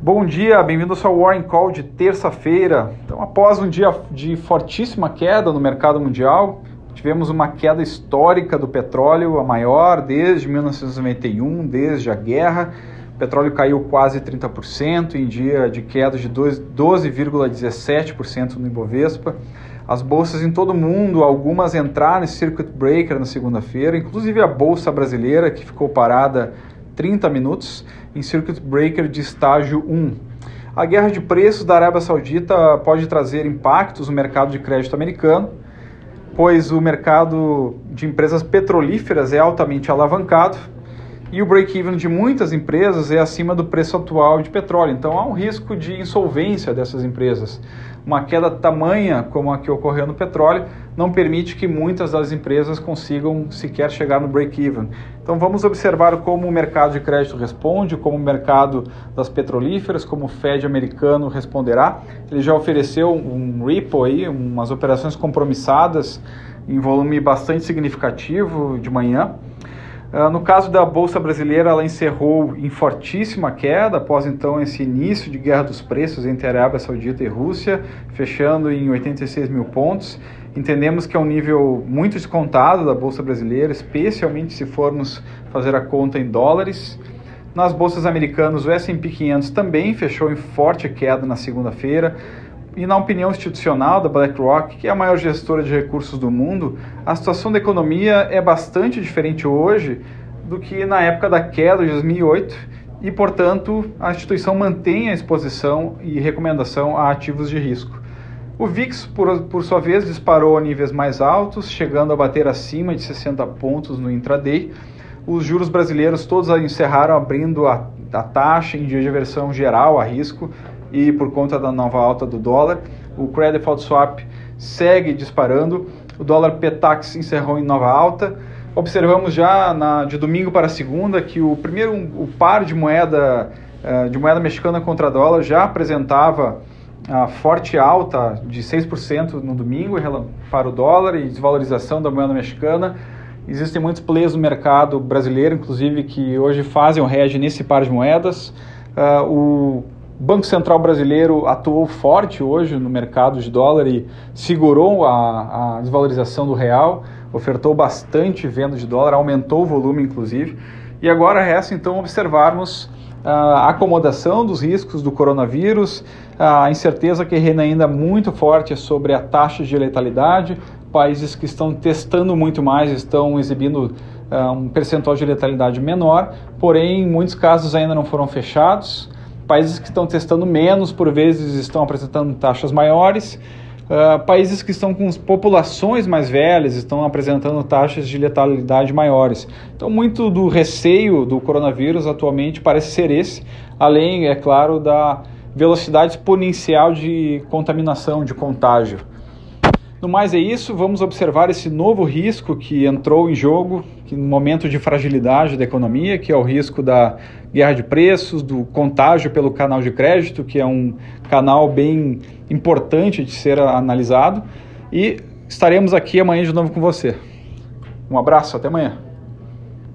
Bom dia, bem-vindos ao Warren Call de terça-feira. Então, após um dia de fortíssima queda no mercado mundial, tivemos uma queda histórica do petróleo, a maior desde 1991, desde a guerra. O petróleo caiu quase 30% em dia de queda de 12,17% no Ibovespa. As bolsas em todo o mundo, algumas entraram em circuit breaker na segunda-feira, inclusive a bolsa brasileira que ficou parada 30 minutos em circuit breaker de estágio 1. A guerra de preços da Arábia Saudita pode trazer impactos no mercado de crédito americano, pois o mercado de empresas petrolíferas é altamente alavancado e o break-even de muitas empresas é acima do preço atual de petróleo. Então há um risco de insolvência dessas empresas. Uma queda tamanha como a que ocorreu no petróleo não permite que muitas das empresas consigam sequer chegar no break-even. Então vamos observar como o mercado de crédito responde, como o mercado das petrolíferas, como o Fed americano responderá. Ele já ofereceu um repo aí, umas operações compromissadas em volume bastante significativo de manhã. Uh, no caso da Bolsa Brasileira, ela encerrou em fortíssima queda após então esse início de guerra dos preços entre Arábia Saudita e Rússia, fechando em 86 mil pontos. Entendemos que é um nível muito descontado da Bolsa Brasileira, especialmente se formos fazer a conta em dólares. Nas bolsas americanas, o S&P 500 também fechou em forte queda na segunda-feira, e na opinião institucional da BlackRock, que é a maior gestora de recursos do mundo, a situação da economia é bastante diferente hoje do que na época da queda de 2008 e, portanto, a instituição mantém a exposição e recomendação a ativos de risco. O VIX, por, por sua vez, disparou a níveis mais altos, chegando a bater acima de 60 pontos no intraday. Os juros brasileiros todos encerraram abrindo a, a taxa em dia de aversão geral a risco, e por conta da nova alta do dólar. O Credit Default Swap segue disparando. O dólar Petax encerrou em nova alta. Observamos já na, de domingo para segunda que o primeiro o par de moeda uh, de moeda mexicana contra dólar já apresentava a forte alta de 6% no domingo para o dólar e desvalorização da moeda mexicana. Existem muitos players no mercado brasileiro, inclusive, que hoje fazem o hedge nesse par de moedas. Uh, o o Banco Central brasileiro atuou forte hoje no mercado de dólar e segurou a, a desvalorização do real, ofertou bastante venda de dólar, aumentou o volume inclusive. E agora resta então observarmos a acomodação dos riscos do coronavírus, a incerteza que reina ainda muito forte sobre a taxa de letalidade. Países que estão testando muito mais estão exibindo uh, um percentual de letalidade menor, porém, muitos casos ainda não foram fechados. Países que estão testando menos, por vezes, estão apresentando taxas maiores. Uh, países que estão com populações mais velhas estão apresentando taxas de letalidade maiores. Então, muito do receio do coronavírus atualmente parece ser esse, além, é claro, da velocidade exponencial de contaminação, de contágio. No mais é isso, vamos observar esse novo risco que entrou em jogo que no momento de fragilidade da economia, que é o risco da guerra de preços, do contágio pelo canal de crédito, que é um canal bem importante de ser analisado. E estaremos aqui amanhã de novo com você. Um abraço, até amanhã.